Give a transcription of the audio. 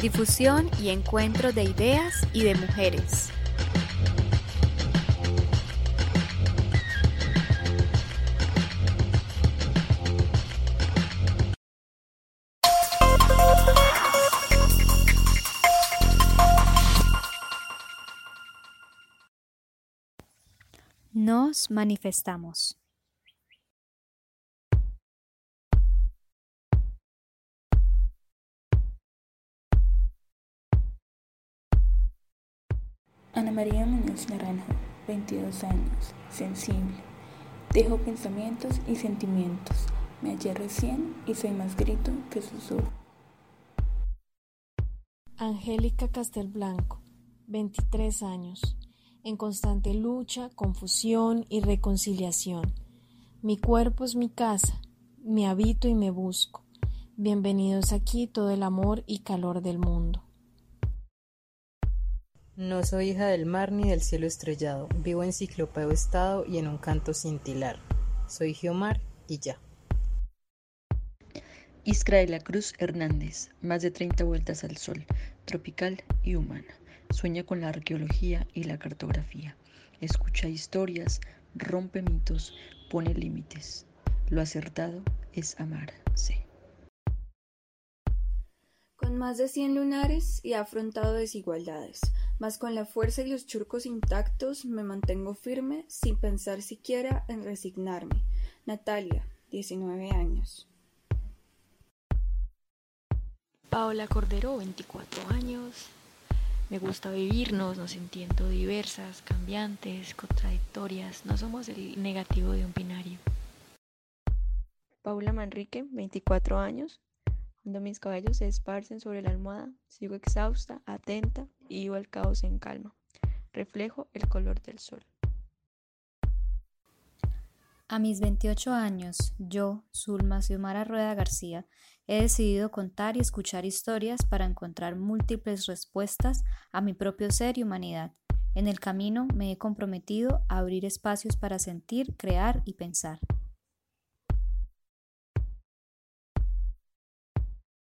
Difusión y encuentro de ideas y de mujeres. Nos manifestamos. Ana María Muñoz Naranjo, 22 años, sensible. Dejo pensamientos y sentimientos. Me hallé recién y soy más grito que susurro. Angélica Castelblanco, 23 años, en constante lucha, confusión y reconciliación. Mi cuerpo es mi casa, me habito y me busco. Bienvenidos aquí todo el amor y calor del mundo. No soy hija del mar ni del cielo estrellado, vivo en ciclopeo estado y en un canto cintilar. Soy Geomar y ya. Iskra de la Cruz Hernández, más de 30 vueltas al sol, tropical y humana. Sueña con la arqueología y la cartografía. Escucha historias, rompe mitos, pone límites. Lo acertado es amarse. Con más de 100 lunares y ha afrontado desigualdades, mas con la fuerza y los churcos intactos me mantengo firme sin pensar siquiera en resignarme. Natalia, 19 años. Paola Cordero, 24 años. Me gusta vivirnos, nos entiendo diversas, cambiantes, contradictorias. No somos el negativo de un binario. Paula Manrique, 24 años. Cuando mis cabellos se esparcen sobre la almohada, sigo exhausta, atenta y vivo el caos en calma. Reflejo el color del sol. A mis 28 años, yo, Zulma Xiomara Rueda García, he decidido contar y escuchar historias para encontrar múltiples respuestas a mi propio ser y humanidad. En el camino me he comprometido a abrir espacios para sentir, crear y pensar.